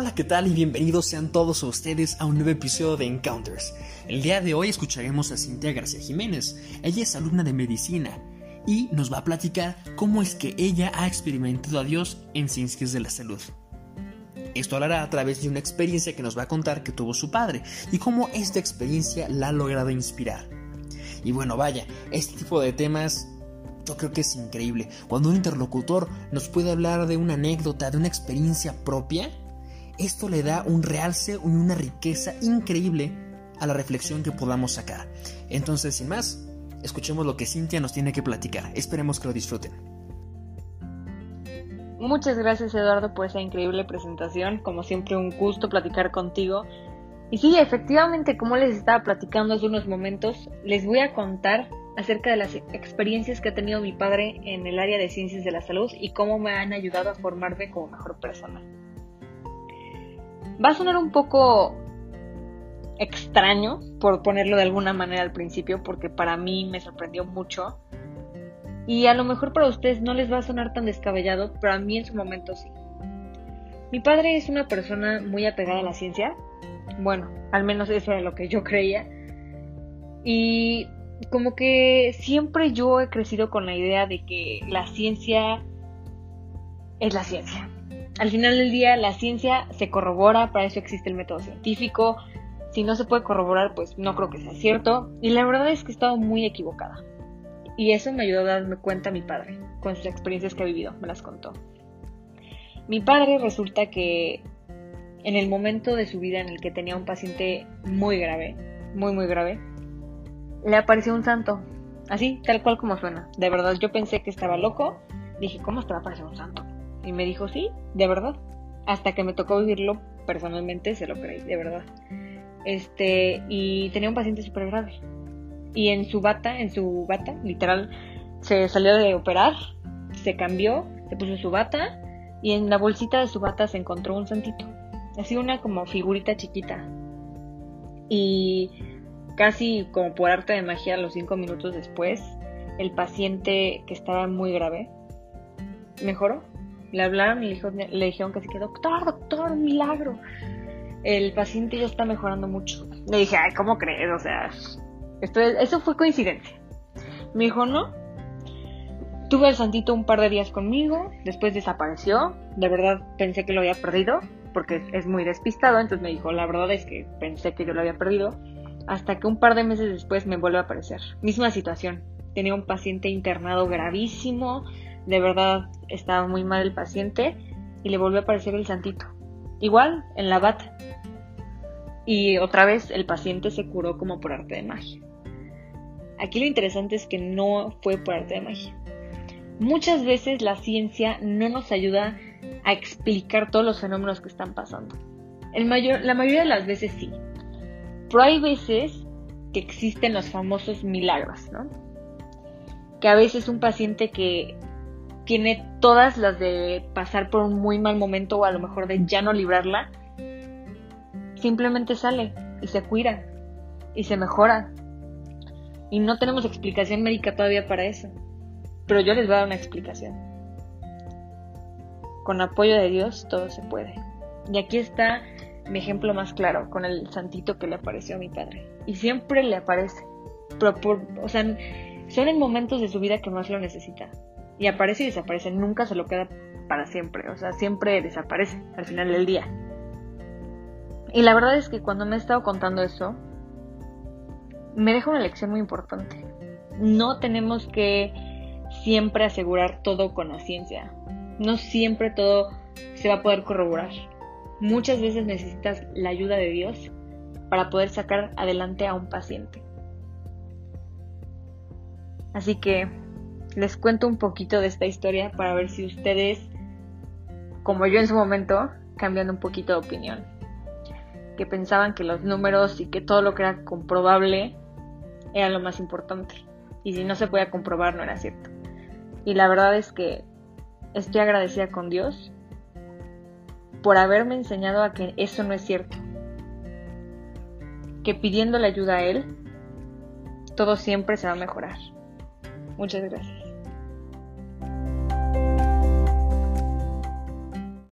Hola, ¿qué tal? Y bienvenidos sean todos ustedes a un nuevo episodio de Encounters. El día de hoy escucharemos a Cintia García Jiménez. Ella es alumna de medicina y nos va a platicar cómo es que ella ha experimentado a Dios en ciencias de la salud. Esto hablará a través de una experiencia que nos va a contar que tuvo su padre y cómo esta experiencia la ha logrado inspirar. Y bueno, vaya, este tipo de temas yo creo que es increíble. Cuando un interlocutor nos puede hablar de una anécdota, de una experiencia propia, esto le da un realce y una riqueza increíble a la reflexión que podamos sacar. Entonces, sin más, escuchemos lo que Cintia nos tiene que platicar. Esperemos que lo disfruten. Muchas gracias Eduardo por esa increíble presentación. Como siempre, un gusto platicar contigo. Y sí, efectivamente, como les estaba platicando hace unos momentos, les voy a contar acerca de las experiencias que ha tenido mi padre en el área de ciencias de la salud y cómo me han ayudado a formarme como mejor persona. Va a sonar un poco extraño, por ponerlo de alguna manera al principio, porque para mí me sorprendió mucho. Y a lo mejor para ustedes no les va a sonar tan descabellado, pero a mí en su momento sí. Mi padre es una persona muy apegada a la ciencia. Bueno, al menos eso era lo que yo creía. Y como que siempre yo he crecido con la idea de que la ciencia es la ciencia. Al final del día la ciencia se corrobora, para eso existe el método científico. Si no se puede corroborar, pues no creo que sea cierto. Y la verdad es que he estado muy equivocada. Y eso me ayudó a darme cuenta a mi padre, con sus experiencias que ha vivido, me las contó. Mi padre resulta que en el momento de su vida en el que tenía un paciente muy grave, muy muy grave, le apareció un santo. Así, tal cual como suena. De verdad, yo pensé que estaba loco. Dije, ¿cómo te va a aparecer un santo? Y me dijo, sí, de verdad. Hasta que me tocó vivirlo personalmente, se lo creí, de verdad. Este, y tenía un paciente súper grave. Y en su bata, en su bata, literal, se salió de operar, se cambió, se puso su bata y en la bolsita de su bata se encontró un santito. Así una como figurita chiquita. Y Casi como por arte de magia, los cinco minutos después, el paciente que estaba muy grave mejoró. Le hablaron y le, dijeron que sí que, doctor, doctor, milagro. El paciente ya está mejorando mucho. Le dije, ay, ¿cómo crees? O sea, esto eso fue coincidencia. Me dijo, no. Tuve al santito un par de días conmigo, después desapareció. De verdad pensé que lo había perdido, porque es muy despistado. Entonces me dijo, la verdad es que pensé que yo lo había perdido hasta que un par de meses después me vuelve a aparecer. Misma situación. Tenía un paciente internado gravísimo, de verdad estaba muy mal el paciente y le volvió a aparecer el santito. Igual, en la bata. Y otra vez el paciente se curó como por arte de magia. Aquí lo interesante es que no fue por arte de magia. Muchas veces la ciencia no nos ayuda a explicar todos los fenómenos que están pasando. La mayoría de las veces sí, pero hay veces que existen los famosos milagros, ¿no? Que a veces un paciente que tiene todas las de pasar por un muy mal momento o a lo mejor de ya no librarla, simplemente sale y se cuida y se mejora. Y no tenemos explicación médica todavía para eso. Pero yo les voy a dar una explicación. Con apoyo de Dios todo se puede. Y aquí está mi ejemplo más claro con el santito que le apareció a mi padre. Y siempre le aparece. O sea, son en momentos de su vida que más lo necesita. Y aparece y desaparece. Nunca se lo queda para siempre. O sea, siempre desaparece al final del día. Y la verdad es que cuando me he estado contando eso, me deja una lección muy importante. No tenemos que siempre asegurar todo con la ciencia. No siempre todo se va a poder corroborar muchas veces necesitas la ayuda de Dios para poder sacar adelante a un paciente. Así que les cuento un poquito de esta historia para ver si ustedes, como yo en su momento, cambian un poquito de opinión. Que pensaban que los números y que todo lo que era comprobable era lo más importante. Y si no se podía comprobar no era cierto. Y la verdad es que estoy agradecida con Dios por haberme enseñado a que eso no es cierto. Que pidiéndole ayuda a Él, todo siempre se va a mejorar. Muchas gracias.